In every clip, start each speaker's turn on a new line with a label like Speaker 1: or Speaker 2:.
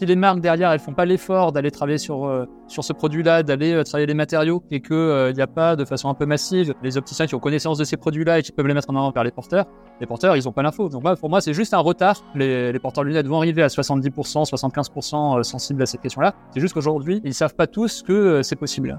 Speaker 1: Si les marques derrière, elles font pas l'effort d'aller travailler sur, euh, sur ce produit-là, d'aller euh, travailler les matériaux, et qu'il n'y a pas de façon un peu massive les opticiens qui ont connaissance de ces produits-là et qui peuvent les mettre en avant vers les porteurs, les porteurs, ils n'ont pas l'info. Donc pour moi, c'est juste un retard. Les, porteurs lunettes vont arriver à 70%, 75% sensibles à cette question-là. C'est juste qu'aujourd'hui, ils savent pas tous que c'est possible.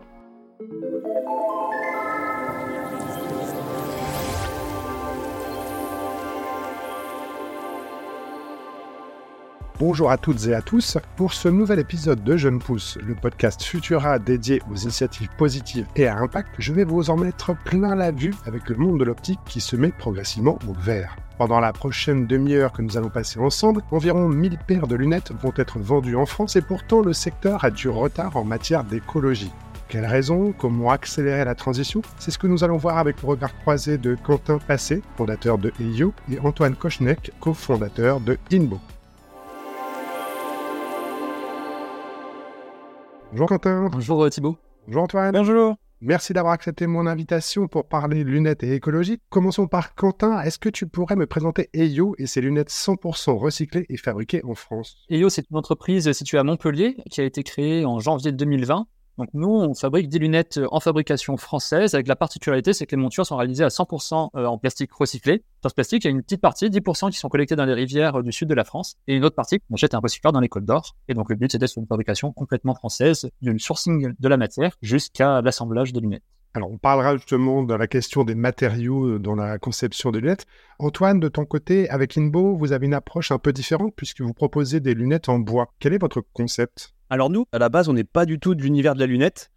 Speaker 2: Bonjour à toutes et à tous. Pour ce nouvel épisode de Jeune Pousse, le podcast Futura dédié aux initiatives positives et à impact, je vais vous en mettre plein la vue avec le monde de l'optique qui se met progressivement au vert. Pendant la prochaine demi-heure que nous allons passer ensemble, environ 1000 paires de lunettes vont être vendues en France et pourtant le secteur a du retard en matière d'écologie. Quelles raisons Comment accélérer la transition? C'est ce que nous allons voir avec le regard croisé de Quentin Passé, fondateur de EIO, et Antoine Kochnek, cofondateur de Inbo. Bonjour Quentin.
Speaker 1: Bonjour euh, Thibaut.
Speaker 2: Bonjour Antoine.
Speaker 1: Bonjour.
Speaker 2: Merci d'avoir accepté mon invitation pour parler lunettes et écologie. Commençons par Quentin. Est-ce que tu pourrais me présenter EIO et ses lunettes 100% recyclées et fabriquées en France?
Speaker 1: EIO, c'est une entreprise située à Montpellier qui a été créée en janvier 2020 donc nous, on fabrique des lunettes euh, en fabrication française avec la particularité, c'est que les montures sont réalisées à 100% euh, en plastique recyclé. Dans ce plastique, il y a une petite partie, 10% qui sont collectés dans les rivières euh, du sud de la France et une autre partie qu'on jette un recycleur dans les côtes d'or. Et donc le but, c'était sur une fabrication complètement française, d'une sourcing de la matière jusqu'à l'assemblage des lunettes.
Speaker 2: Alors, on parlera justement de la question des matériaux dans la conception des lunettes. Antoine, de ton côté, avec Inbo, vous avez une approche un peu différente puisque vous proposez des lunettes en bois. Quel est votre concept?
Speaker 3: Alors nous, à la base, on n'est pas du tout de l'univers de la lunette.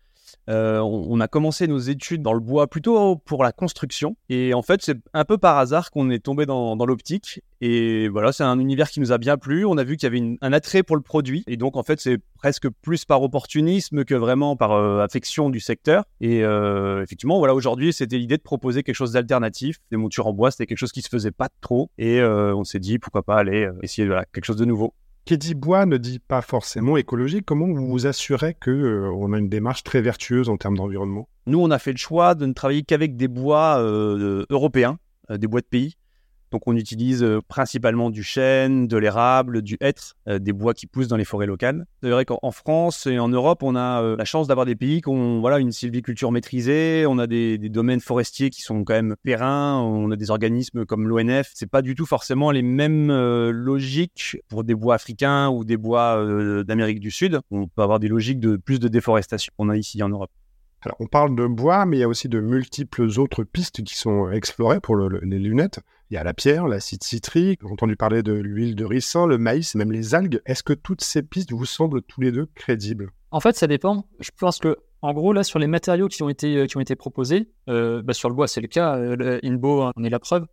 Speaker 3: Euh, on, a commencé nos études dans le bois plutôt pour la construction. Et en fait, c'est un peu par hasard qu'on est tombé dans, l'optique. Et voilà, c'est un univers qui nous a bien plu. On a vu qu'il y avait un attrait pour le produit. Et donc, en fait, c'est presque plus par opportunisme que vraiment par euh, affection du secteur. Et euh, effectivement, voilà, aujourd'hui, c'était l'idée de proposer quelque chose d'alternatif. Des montures en bois, c'était quelque chose qui se faisait pas trop. Et on s'est dit, pourquoi pas aller essayer quelque chose de nouveau.
Speaker 2: Qui dit bois ne dit pas forcément écologique. Comment vous vous assurez que euh, on a une démarche très vertueuse en termes d'environnement?
Speaker 3: Nous, on a fait le choix de ne travailler qu'avec des bois euh, européens, euh, des bois de pays. Donc on utilise euh, principalement du chêne, de l'érable, du hêtre, euh, des bois qui poussent dans les forêts locales. C'est vrai qu'en France et en Europe, on a euh, la chance d'avoir des pays qui ont voilà, une sylviculture maîtrisée, on a des, domaines forestiers qui sont quand même périns, on a des organismes comme l'ONF. C'est pas du tout forcément les mêmes logiques pour des bois africains ou des bois d'Amérique du Sud. On peut avoir des logiques de plus de déforestation qu'on a ici en Europe.
Speaker 2: Alors, on parle de bois, mais il y a aussi de multiples autres pistes qui sont explorées pour les lunettes. Il y a la pierre, l'acide citrique, j'ai entendu parler de l'huile de ricin, le maïs, même les algues. Est-ce que toutes ces pistes vous semblent tous les deux crédibles?
Speaker 1: En fait, ça dépend. Je pense que, en gros, là, sur les matériaux qui ont été, euh, qui ont été proposés, euh, bah, sur le bois, c'est le cas. Euh, Inbo, on est la preuve.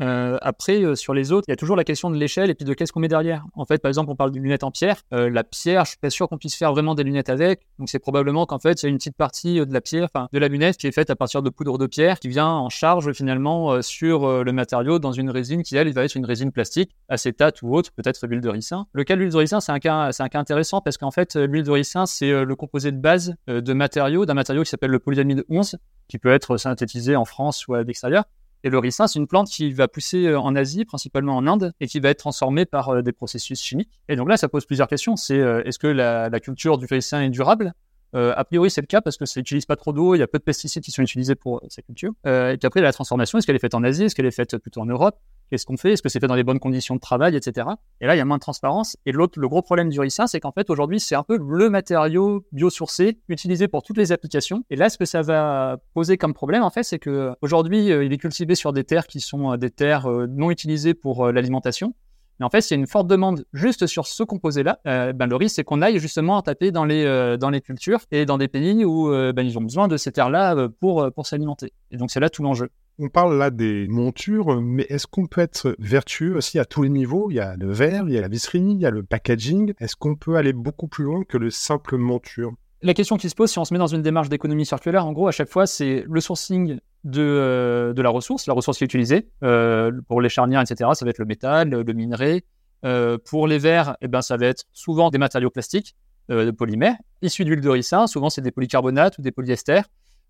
Speaker 1: Euh, après, euh, sur les autres, il y a toujours la question de l'échelle et puis de qu'est-ce qu'on met derrière. En fait, par exemple, on parle d'une lunette en pierre. Euh, la pierre, je suis pas sûr qu'on puisse faire vraiment des lunettes avec. Donc, c'est probablement qu'en fait, il y a une petite partie de la pierre, enfin, de la lunette qui est faite à partir de poudre de pierre qui vient en charge finalement sur le matériau dans une résine qui, elle, va être une résine plastique, acétate ou autre, peut-être l'huile de ricin. Le cas de l'huile de ricin, c'est un cas, c'est un cas intéressant parce qu'en fait, l'huile de ricin, c'est le composé de base de matériaux, d'un matériau qui s'appelle le polyamide 11, qui peut être synthétisé en France ou à l'extérieur et le ricin, c'est une plante qui va pousser euh, en Asie, principalement en Inde, et qui va être transformée par euh, des processus chimiques. Et donc là, ça pose plusieurs questions. C'est euh, est-ce que la, culture du ricin est durable? A priori, c'est le cas parce que ça n'utilise pas trop d'eau, il y a peu de pesticides qui sont utilisés pour sa culture. et puis après, la transformation, est-ce qu'elle est faite en Asie? Est-ce qu'elle est faite plutôt en Europe? Qu'est-ce qu'on fait? Est-ce que c'est fait dans les bonnes conditions de travail, etc. Et là, il y a moins de transparence. Et l'autre, le gros problème du ricin, c'est qu'en fait, aujourd'hui, c'est un peu le matériau biosourcé utilisé pour toutes les applications. Et là, ce que ça va poser comme problème, en fait, c'est que aujourd'hui, euh, il est cultivé sur des terres qui sont euh, des terres euh, non utilisées pour l'alimentation. Mais en fait, s'il y a une forte demande juste sur ce composé-là, ben, le risque, c'est qu'on aille justement taper dans les, dans les cultures et dans des pays où ben, ils ont besoin de ces terres-là pour, pour s'alimenter. Et donc, c'est là tout l'enjeu.
Speaker 2: On parle là des montures, mais est-ce qu'on peut être vertueux aussi à tous les niveaux? Il y a le verre, il y a la visserie, il y a le packaging. Est-ce qu'on peut aller beaucoup plus loin que le simple monture?
Speaker 1: La question qui se pose, si on se met dans une démarche d'économie circulaire, en gros, à chaque fois, c'est le sourcing de, euh, la ressource, la ressource qui est utilisée. Euh, pour les charnières, etc., ça va être le métal, le minerai. Euh, pour les verres, eh ben, ça va être souvent des matériaux plastiques, de polymères, issus d'huile de ricin. Souvent, c'est des polycarbonates ou des polyesters.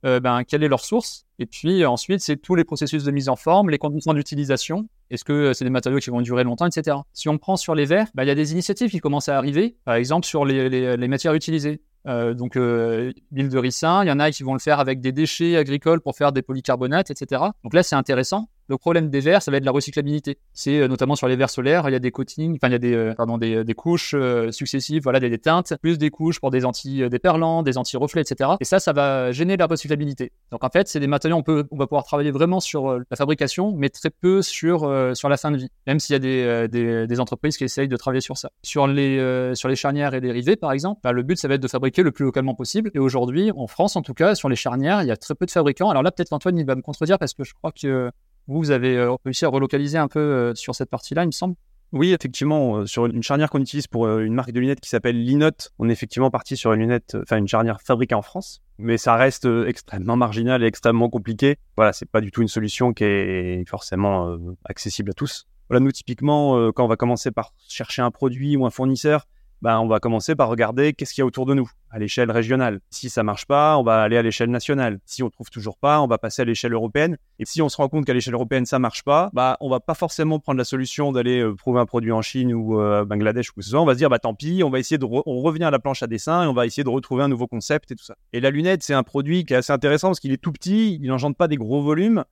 Speaker 1: Euh, ben, quelle est leur source? Et puis ensuite, c'est tous les processus de mise en forme, les conditions d'utilisation Est-ce que c'est des matériaux qui vont durer longtemps, etc. Si on prend sur les verres, bah, il y a des initiatives qui commencent à arriver, par exemple sur les, les, matières utilisées. Euh, donc euh, de ricin, il y en a qui vont le faire avec des déchets agricoles pour faire des polycarbonates, etc. Donc là, c'est intéressant. Le problème des verres, ça va être la recyclabilité. C'est euh, notamment sur les verres solaires, il y a des coatings, enfin il y a des, euh, pardon, des, couches euh, successives, voilà, des, des teintes, plus des couches pour des anti déperlants, des anti-reflets, etc. Et ça, ça va gêner la recyclabilité. Donc en fait, c'est des matériaux on peut, on va pouvoir travailler vraiment sur la fabrication, mais très peu sur sur la fin de vie. Même s'il y a des, des, des, entreprises qui essayent de travailler sur ça. Sur les sur les charnières et les rivets, par exemple, bah, le but ça va être de fabriquer le plus localement possible. Et aujourd'hui, en France en tout cas, sur les charnières, il y a très peu de fabricants. Alors là, peut-être Antoine il va me contredire parce que je crois que vous, avez euh, réussi à relocaliser un peu euh, sur cette partie-là, il me semble?
Speaker 3: Oui, effectivement, euh, sur une charnière qu'on utilise pour une marque de lunettes qui s'appelle Linote, on est effectivement parti sur une lunette, enfin une charnière fabriquée en France, mais ça reste extrêmement marginal et extrêmement compliqué. Voilà, c'est pas du tout une solution qui est forcément accessible à tous. Voilà, nous typiquement, quand on va commencer par chercher un produit ou un fournisseur, bah, on va commencer par regarder qu'est-ce qu'il y a autour de nous à l'échelle régionale. Si ça marche pas, on va aller à l'échelle nationale. Si on trouve toujours pas, on va passer à l'échelle européenne. Et si on se rend compte qu'à l'échelle européenne ça marche pas, bah on va pas forcément prendre la solution d'aller euh, prouver un produit en Chine ou euh, Bangladesh ou que ce soit. On va se dire bah tant pis, on va essayer de on revient à la planche à dessin et on va essayer de retrouver un nouveau concept et tout ça. Et la lunette c'est un produit qui est assez intéressant parce qu'il est tout petit, il n'engendre pas des gros volumes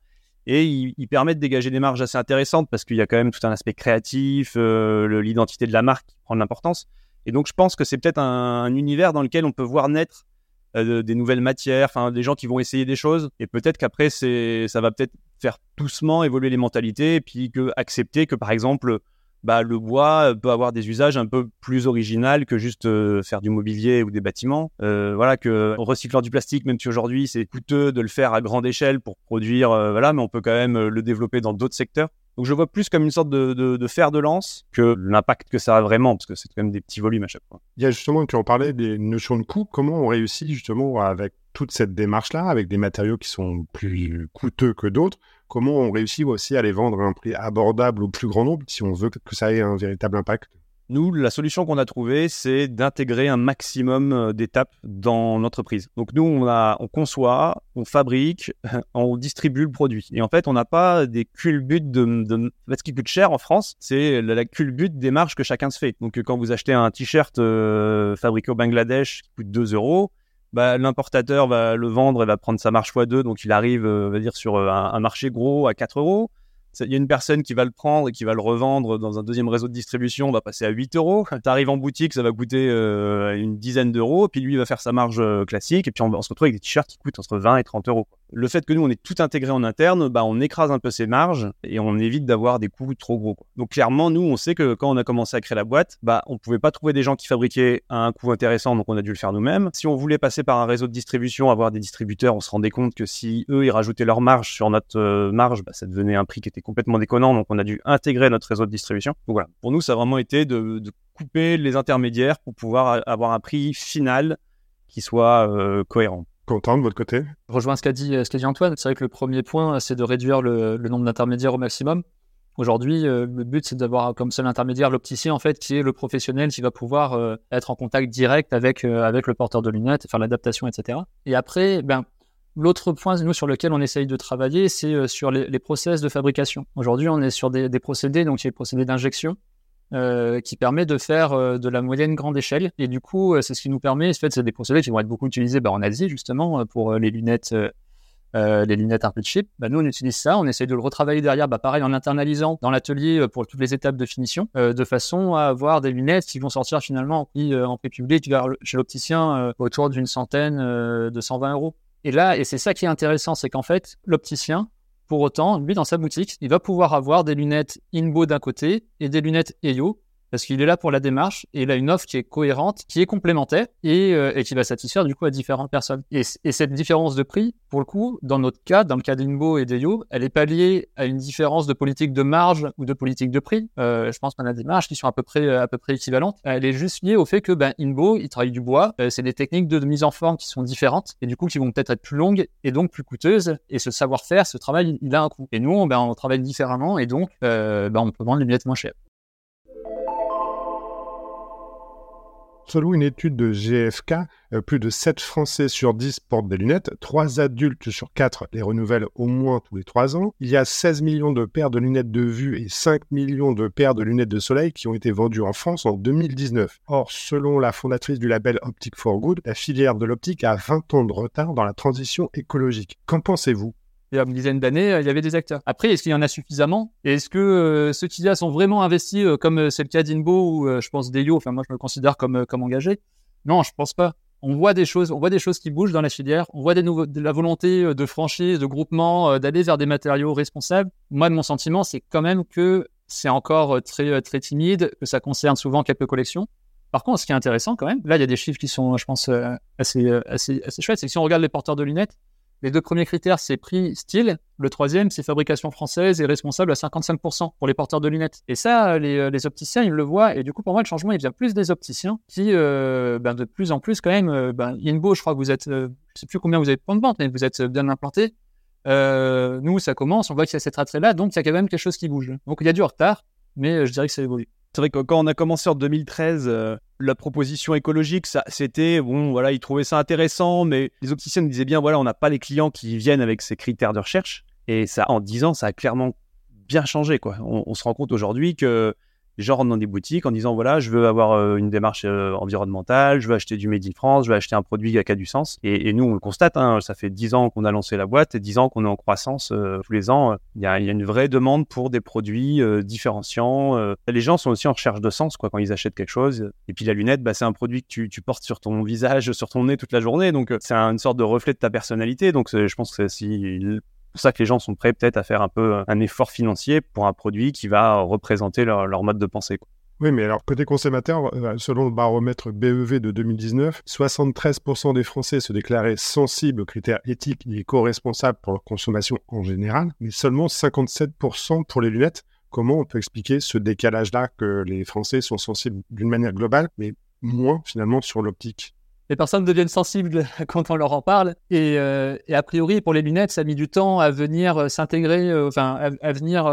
Speaker 3: et il, il, permet de dégager des marges assez intéressantes parce qu'il y a quand même tout un aspect créatif, euh, l'identité de la marque qui prend de l'importance. Et donc, je pense que c'est peut-être un, un, univers dans lequel on peut voir naître euh, des nouvelles matières, enfin des gens qui vont essayer des choses. Et peut-être qu'après, c'est, ça va peut-être faire doucement évoluer les mentalités, et puis que accepter que par exemple, bah, le bois peut avoir des usages un peu plus originaux que juste euh, faire du mobilier ou des bâtiments. Euh, voilà que recyclant du plastique, même si aujourd'hui c'est coûteux de le faire à grande échelle pour produire, euh, voilà, mais on peut quand même le développer dans d'autres secteurs. Donc je vois plus comme une sorte de, fer de lance que l'impact que ça a vraiment, parce que c'est quand même des petits volumes à chaque fois.
Speaker 2: Il y a justement, tu en parlais, des notions de coût. Comment on réussit justement avec toute cette démarche-là, avec des matériaux qui sont plus coûteux que d'autres, comment on réussit aussi à les vendre à un prix abordable au plus grand nombre si on veut que ça ait un véritable impact?
Speaker 3: Nous, la solution qu'on a trouvée, c'est d'intégrer un maximum d'étapes dans l'entreprise. Donc nous, on, conçoit, on fabrique, on distribue le produit. Et en fait, on n'a pas des culbutes de, de... Ce qui coûte cher en France, c'est la, culbute des marges que chacun se fait. Donc quand vous achetez un t-shirt euh, fabriqué au Bangladesh qui coûte 2 euros, bah, l'importateur va le vendre et va prendre sa marge x2, donc il arrive, euh, dire, sur un, un marché gros à 4 euros il y a une personne qui va le prendre et qui va le revendre dans un deuxième réseau de distribution, on va passer à 8 euros. Tu arrives en boutique, ça va coûter euh, une dizaine d'euros, puis lui il va faire sa marge euh, classique, et puis on, on, se retrouve avec des t-shirts qui coûtent entre 20 et 30 euros. Le fait que nous on est tout intégré en interne, bah, on écrase un peu ces marges et on évite d'avoir des coûts trop gros. Donc clairement, nous on sait que quand on a commencé à créer la boîte, bah, on pouvait pas trouver des gens qui fabriquaient à un coût intéressant, donc on a dû le faire nous-mêmes. Si on voulait passer par un réseau de distribution, avoir des distributeurs, on se rendait compte que si eux ils rajoutaient leur marge sur notre euh, marge, bah, ça devenait un prix qui était complètement déconnant donc on a dû intégrer notre réseau de distribution. Donc voilà, pour nous, ça a vraiment été de, de couper les intermédiaires pour pouvoir avoir un prix final qui soit euh, cohérent.
Speaker 2: Content de votre côté
Speaker 1: rejoins ce qu'a dit, ce qu'a dit Antoine. C'est vrai que le premier point, c'est de réduire le, nombre d'intermédiaires au maximum. Aujourd'hui, euh, le but, c'est d'avoir comme seul intermédiaire l'opticien, en fait, qui est le professionnel qui va pouvoir euh, être en contact direct avec, euh, avec le porteur de lunettes, faire l'adaptation, etc. Et après, ben, L'autre point, nous, sur lequel on essaye de travailler, c'est euh, sur les, les, process de fabrication. Aujourd'hui, on est sur des, des procédés, donc il y a les procédés d'injection, euh, qui permet de faire euh, de la moyenne grande échelle. Et du coup, c'est ce qui nous permet, en fait, c'est des procédés qui vont être beaucoup utilisés bah, en Asie, justement, pour les lunettes, euh, les lunettes un peu. Bah, nous, on utilise ça, on essaye de le retravailler derrière, bah, pareil, en internalisant dans l'atelier pour toutes les étapes de finition, de façon à avoir des lunettes qui vont sortir finalement en prix public chez l'opticien autour d'une centaine de 120 euros. Et là, et c'est ça qui est intéressant, c'est qu'en fait, l'opticien, pour autant, lui, dans sa boutique, il va pouvoir avoir des lunettes Inbo d'un côté et des lunettes Eyo parce qu'il est là pour la démarche et il a une offre qui est cohérente, qui est complémentaire et, euh, et qui va satisfaire du coup à différentes personnes. Et, et, cette différence de prix, pour le coup, dans notre cas, dans le cas d'Inbo et d'Eyo, elle est pas liée à une différence de politique de marge ou de politique de prix. Euh, je pense qu'on a des marges qui sont à peu près à peu près équivalentes. Elle est juste liée au fait que ben, Inbo, il travaille du bois, euh, c'est des techniques de, mise en forme qui sont différentes et du coup qui vont peut-être être plus longues et donc plus coûteuses. Et ce savoir-faire, ce travail, il a un coût. Et nous, ben, on travaille différemment et donc euh, ben, on peut vendre les lunettes moins chères.
Speaker 2: Selon une étude de GFK, euh, plus de 7 Français sur 10 portent des lunettes, 3 adultes sur 4 les renouvellent au moins tous les 3 ans. Il y a 16 millions de paires de lunettes de vue et 5 millions de paires de lunettes de soleil qui ont été vendues en France en 2019. Or, selon la fondatrice du label Optic for Good, la filière de l'optique a 20 ans de retard dans la transition écologique. Qu'en pensez-vous?
Speaker 1: Il y a une dizaine d'années, il y avait des acteurs. Après, est-ce qu'il y en a suffisamment? Est-ce que euh, ceux qui y sont vraiment investis, euh, comme c'est le cas d'Inbo ou je pense d'Eyo, enfin moi je me considère comme, comme engagé? Non, je pense pas on voit des choses, on voit des choses qui bougent dans la filière, on voit de la volonté euh, de franchise, de groupement, euh, d'aller vers des matériaux responsables. Moi, mon sentiment, c'est quand même que c'est encore euh, très très timide, que ça concerne souvent quelques collections. Par contre, ce qui est intéressant quand même, là, il y a des chiffres qui sont, je pense, assez assez assez chouettes. C'est que si on regarde les porteurs de lunettes, les deux premiers critères, c'est prix, style. Le troisième, c'est fabrication française et responsable à 55% pour les porteurs de lunettes. Et ça, les, les, opticiens, ils le voient. Et du coup, pour moi, le changement, il vient plus des opticiens qui, euh, ben, de plus en plus, quand même, euh, ben, Inbo, je crois que vous êtes, euh, je sais plus combien vous avez de points de vente, mais vous êtes bien implanté. Euh, nous, ça commence, on voit qu'il y a cette attrait-là, donc il y a quand même quelque chose qui bouge. Donc il y a du retard, mais je dirais que ça évolue.
Speaker 3: C'est vrai que quand on a commencé en 2013, euh, la proposition écologique, c'était bon, voilà, ils trouvaient ça intéressant, mais les opticiens disaient bien, voilà, on n'a pas les clients qui viennent avec ces critères de recherche. Et ça, en 10 ans, ça a clairement bien changé, quoi. on se rend compte aujourd'hui que les gens rentrent dans des boutiques en disant voilà, je veux avoir euh, une démarche euh, environnementale, je veux acheter du Made in France, je veux acheter un produit qui a du sens. Et, nous, on le constate, hein, ça fait 10 ans qu'on a lancé la boîte et 10 ans qu'on est en croissance euh, tous les ans. Il y, a, une vraie demande pour des produits différenciants. les gens sont aussi en recherche de sens quoi, quand ils achètent quelque chose. Et puis la lunette, bah, c'est un produit que tu, tu, portes sur ton visage, sur ton nez toute la journée. Donc c'est une sorte de reflet de ta personnalité. Donc je pense que si pour ça que les gens sont prêts peut-être à faire un peu un effort financier pour un produit qui va représenter leur, mode de pensée.
Speaker 2: Oui, mais alors côté consommateur, euh, selon le baromètre BEV de 2019, 73% des Français se déclaraient sensibles aux critères éthiques et éco-responsables pour leur consommation en général, mais seulement 57% pour les lunettes. Comment on peut expliquer ce décalage-là que les Français sont sensibles d'une manière globale, mais moins finalement sur l'optique?
Speaker 1: Les personnes deviennent sensibles quand on leur en parle. Et, euh, et, a priori, pour les lunettes, ça a mis du temps à venir euh, s'intégrer, euh, enfin, à, venir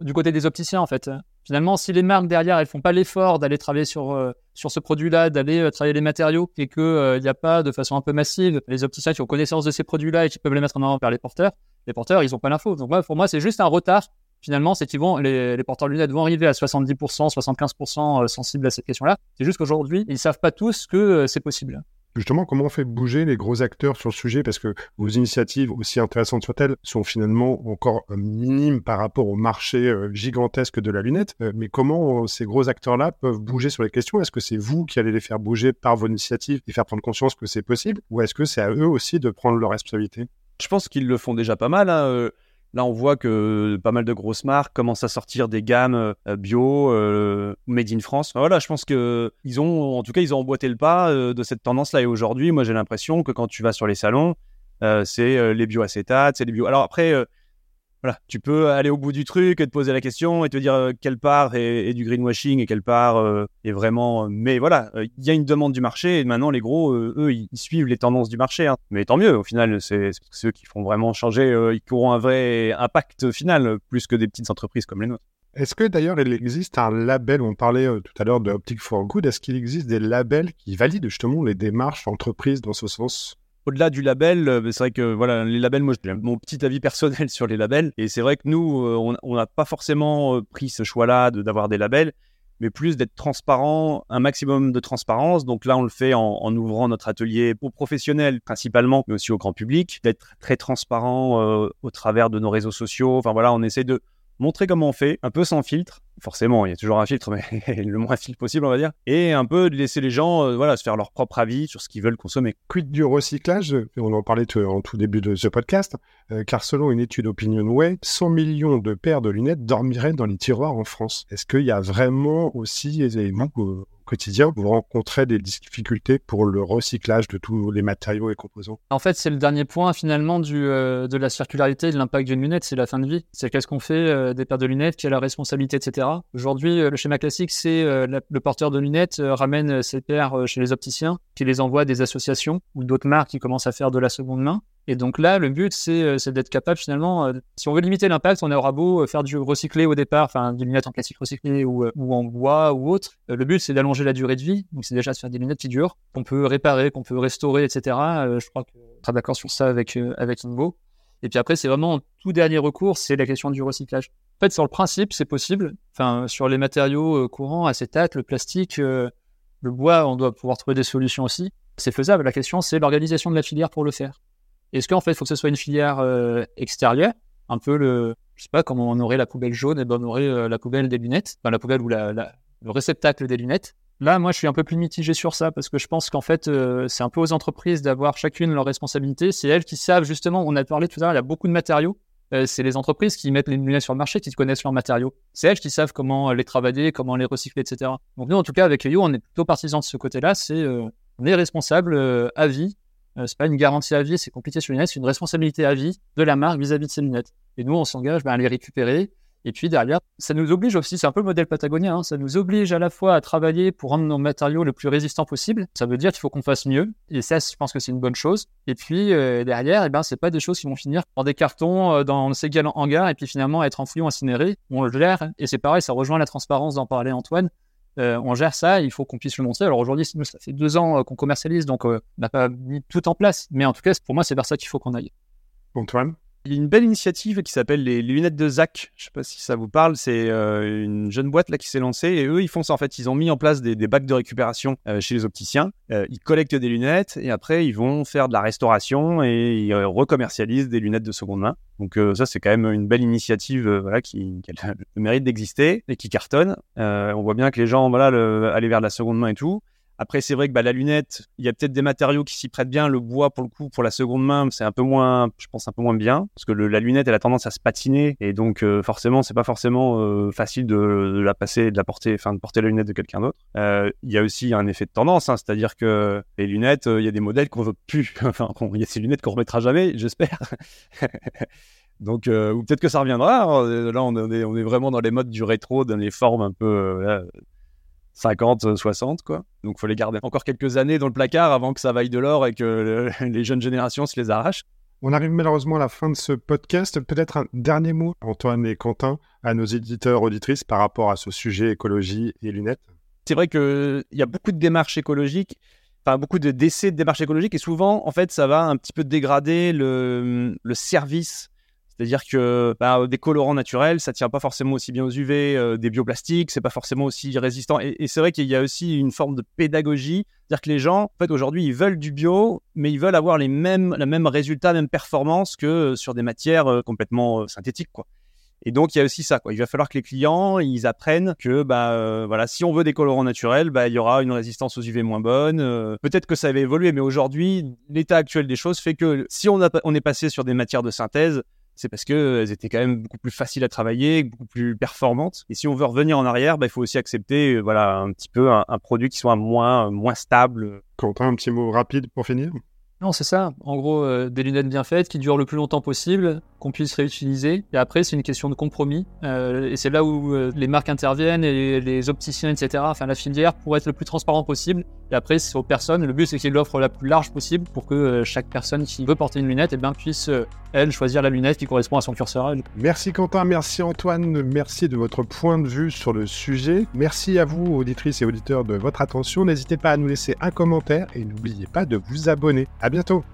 Speaker 1: du côté des opticiens, en fait. Finalement, si les marques derrière, elles font pas l'effort d'aller travailler sur, sur ce produit-là, d'aller travailler les matériaux, et qu'il n'y a pas de façon un peu massive les opticiens qui ont connaissance de ces produits-là et qui peuvent les mettre en avant vers les porteurs, les porteurs, ils n'ont pas l'info. Donc, moi, pour moi, c'est juste un retard finalement, c'est qu'ils vont, les, les, porteurs de lunettes vont arriver à 70%, 75% sensibles à cette question-là. C'est juste qu'aujourd'hui, ils savent pas tous que c'est possible.
Speaker 2: Justement, comment on fait bouger les gros acteurs sur le sujet? Parce que vos initiatives, aussi intéressantes soient-elles, sont finalement encore minimes par rapport au marché euh, gigantesque de la lunette. Euh, mais comment euh, ces gros acteurs-là peuvent bouger sur les questions? Est-ce que c'est vous qui allez les faire bouger par vos initiatives et faire prendre conscience que c'est possible? Ou est-ce que c'est à eux aussi de prendre leur responsabilité
Speaker 3: Je pense qu'ils le font déjà pas mal. Hein. Là, on voit que pas mal de grosses marques commencent à sortir des gammes euh, bio, euh, made in France. voilà, je pense que ils ont, en tout cas, ils ont emboîté le pas euh, de cette tendance-là. Et aujourd'hui, moi, j'ai l'impression que quand tu vas sur les salons, c'est les bioacétates, c'est les bio. Alors après, voilà, tu peux aller au bout du truc et te poser la question et te dire euh, quelle part est, du greenwashing et quelle part euh, est vraiment. Euh, mais voilà, il y a une demande du marché et maintenant les gros, eux, ils suivent les tendances du marché. Hein. Mais tant mieux, au final, c'est ceux qui font vraiment changer, qui auront un vrai impact final plus que des petites entreprises comme les nôtres.
Speaker 2: Est-ce que d'ailleurs il existe un label, on parlait tout à l'heure de Optic for Good, est-ce qu'il existe des labels qui valident justement les démarches entreprises dans ce sens?
Speaker 3: Au-delà du label, euh, c'est vrai que voilà, les labels, moi j'ai mon petit avis personnel sur les labels. Et c'est vrai que nous, euh, on n'a pas forcément euh, pris ce choix-là d'avoir des labels, mais plus d'être transparent, un maximum de transparence. Donc là, on le fait en, ouvrant notre atelier aux professionnels principalement, mais aussi au grand public, d'être très transparent au travers de nos réseaux sociaux. Enfin voilà, on essaie de montrer comment on fait, un peu sans filtre. Forcément, il y a toujours un filtre, mais le moins filtre possible, on va dire. Et un peu de laisser les gens euh, voilà, se faire leur propre avis sur ce qu'ils veulent consommer.
Speaker 2: Quid du recyclage? On en parlait en tout début de ce podcast, euh, car selon une étude OpinionWay, 100 millions de paires de lunettes dormiraient dans les tiroirs en France. Est-ce qu'il y a vraiment aussi des éléments quotidien, vous rencontrez des difficultés pour le recyclage de tous les matériaux et composants?
Speaker 1: En fait, c'est le dernier point finalement du, euh, de la circularité et de l'impact d'une lunette, c'est la fin de vie. C'est qu'est-ce qu'on fait euh, des paires de lunettes, qui a la responsabilité, etc. Aujourd'hui, euh, le schéma classique, c'est le porteur de lunettes ramène ses paires chez les opticiens, qui les envoie à des associations ou d'autres marques qui commencent à faire de la seconde main. Et donc là, le but, c'est d'être capable finalement, si on veut limiter l'impact, on aura beau faire du recyclé au départ, enfin des lunettes en plastique recyclé ou, en bois ou autre. le but, c'est d'allonger la durée de vie. Donc c'est déjà de faire des lunettes qui durent, qu'on peut réparer, qu'on peut restaurer, etc. je crois que on sera d'accord sur ça avec avec Invo. Et puis après, c'est vraiment tout dernier recours, c'est la question du recyclage. En fait, sur le principe, c'est possible. Enfin, sur les matériaux courants, acétate, le plastique, le bois, on doit pouvoir trouver des solutions aussi. C'est faisable. La question, c'est l'organisation de la filière pour le faire. Est-ce qu'en fait, il faut que ce soit une filière euh, extérieure, un peu le, je sais pas, comment on aurait la poubelle jaune, et ben on aurait euh, la poubelle des lunettes, enfin la poubelle ou la, le réceptacle des lunettes. Là, moi, je suis un peu plus mitigé sur ça parce que je pense qu'en fait, euh, c'est un peu aux entreprises d'avoir chacune leur responsabilité. C'est elles qui savent justement. On a parlé tout à l'heure, il y a beaucoup de matériaux. c'est les entreprises qui mettent les lunettes sur le marché, qui connaissent leurs matériaux. C'est elles qui savent comment les travailler, comment les recycler, etc. Donc nous, en tout cas, avec You, on est plutôt partisans de ce côté-là. C'est on est responsable à vie euh, c'est pas une garantie à vie, c'est compliqué sur les lunettes, c'est une responsabilité à vie de la marque vis-à-vis de ses lunettes. Et nous, on s'engage ben, à les récupérer. Et puis derrière, ça nous oblige aussi, c'est un peu le modèle patagonien, hein, ça nous oblige à la fois à travailler pour rendre nos matériaux le plus résistants possible. Ça veut dire qu'il faut qu'on fasse mieux. Et ça, je pense que c'est une bonne chose. Et puis euh, derrière, eh ben, c'est pas des choses qui vont finir dans des cartons, euh, dans ces galants hangars, et puis finalement être enfouis ou incinérés. On le gère. Et c'est pareil, ça rejoint la transparence d'en parler Antoine. Euh, on gère ça, il faut qu'on puisse le montrer. Alors aujourd'hui, ça fait deux ans euh, qu'on commercialise, donc euh, on n'a pas mis tout en place. Mais en tout cas, pour moi, c'est vers ça qu'il faut qu'on aille.
Speaker 2: Antoine?
Speaker 3: Il y a une belle initiative qui s'appelle les lunettes de Zach. Je sais pas si ça vous parle. C'est euh, une jeune boîte là qui s'est lancée et eux ils font ça en fait. Ils ont mis en place des, bacs de récupération euh, chez les opticiens. Euh, ils collectent des lunettes et après ils vont faire de la restauration et ils recommercialisent des lunettes de seconde main. Donc ça c'est quand même une belle initiative qui, a le mérite d'exister et qui cartonne. on voit bien que les gens voilà le, aller vers la seconde main et tout. Après, c'est vrai que bah, la lunette, il y a peut-être des matériaux qui s'y prêtent bien. Le bois, pour le coup, pour la seconde main, c'est un peu moins, je pense, un peu moins bien. Parce que la lunette, elle a tendance à se patiner. Et donc, euh, forcément, c'est pas forcément euh, facile de, la passer, de la porter, enfin, de porter la lunette de quelqu'un d'autre. Euh, il y a aussi un effet de tendance, hein, c'est-à-dire que les lunettes, il y a des modèles qu'on veut plus. enfin, il y a ces lunettes qu'on remettra jamais, j'espère. Donc, ou peut-être que ça reviendra. Là, on est, on est, vraiment dans les modes du rétro, dans les formes un peu 50, 60, quoi. Donc, il faut les garder encore quelques années dans le placard avant que ça vaille de l'or et que les jeunes générations se les arrachent.
Speaker 2: On arrive malheureusement à la fin de ce podcast. Peut-être un dernier mot, Antoine et Quentin, à nos éditeurs, auditrices par rapport à ce sujet écologie et lunettes.
Speaker 3: C'est vrai qu'il y a beaucoup de démarches écologiques, enfin beaucoup de décès de démarches écologiques, et souvent, en fait, ça va un petit peu dégrader le, le service c'est-à-dire que bah, des colorants naturels, ça tient pas forcément aussi bien aux UV, euh, des bioplastiques, c'est pas forcément aussi résistant. Et, c'est vrai qu'il y a aussi une forme de pédagogie, c'est-à-dire que les gens, en fait, aujourd'hui, ils veulent du bio, mais ils veulent avoir les mêmes, la même résultat, la même performance que euh, sur des matières euh, complètement synthétiques, quoi. Et donc il y a aussi ça, quoi. Il va falloir que les clients ils apprennent que bah voilà, si on veut des colorants naturels, bah il y aura une résistance aux UV moins bonne. Peut-être que ça va évoluer, mais aujourd'hui l'état actuel des choses fait que si on, a, on est passé sur des matières de synthèse, c'est parce qu'elles étaient quand même beaucoup plus faciles à travailler, beaucoup plus performantes. Et si on veut revenir en arrière, bah, il faut aussi accepter euh, voilà, un petit peu un, produit qui soit moins, moins stable.
Speaker 2: Quentin, un petit mot rapide pour finir?
Speaker 1: Non, c'est ça. En gros, euh, des lunettes bien faites qui durent le plus longtemps possible, qu'on puisse réutiliser. Et après, c'est une question de compromis. Euh, et c'est là où euh, les marques interviennent et les opticiens, etc. Enfin, la filière pour être le plus transparent possible. Et après, c'est aux personnes. Le but, c'est qu'il l'offre la plus large possible pour que chaque personne qui veut porter une lunette, eh bien, puisse, elle, choisir la lunette qui correspond à son curseur.
Speaker 2: Merci Quentin, merci Antoine, merci de votre point de vue sur le sujet. Merci à vous, auditrices et auditeurs, de votre attention. N'hésitez pas à nous laisser un commentaire et n'oubliez pas de vous abonner. À bientôt.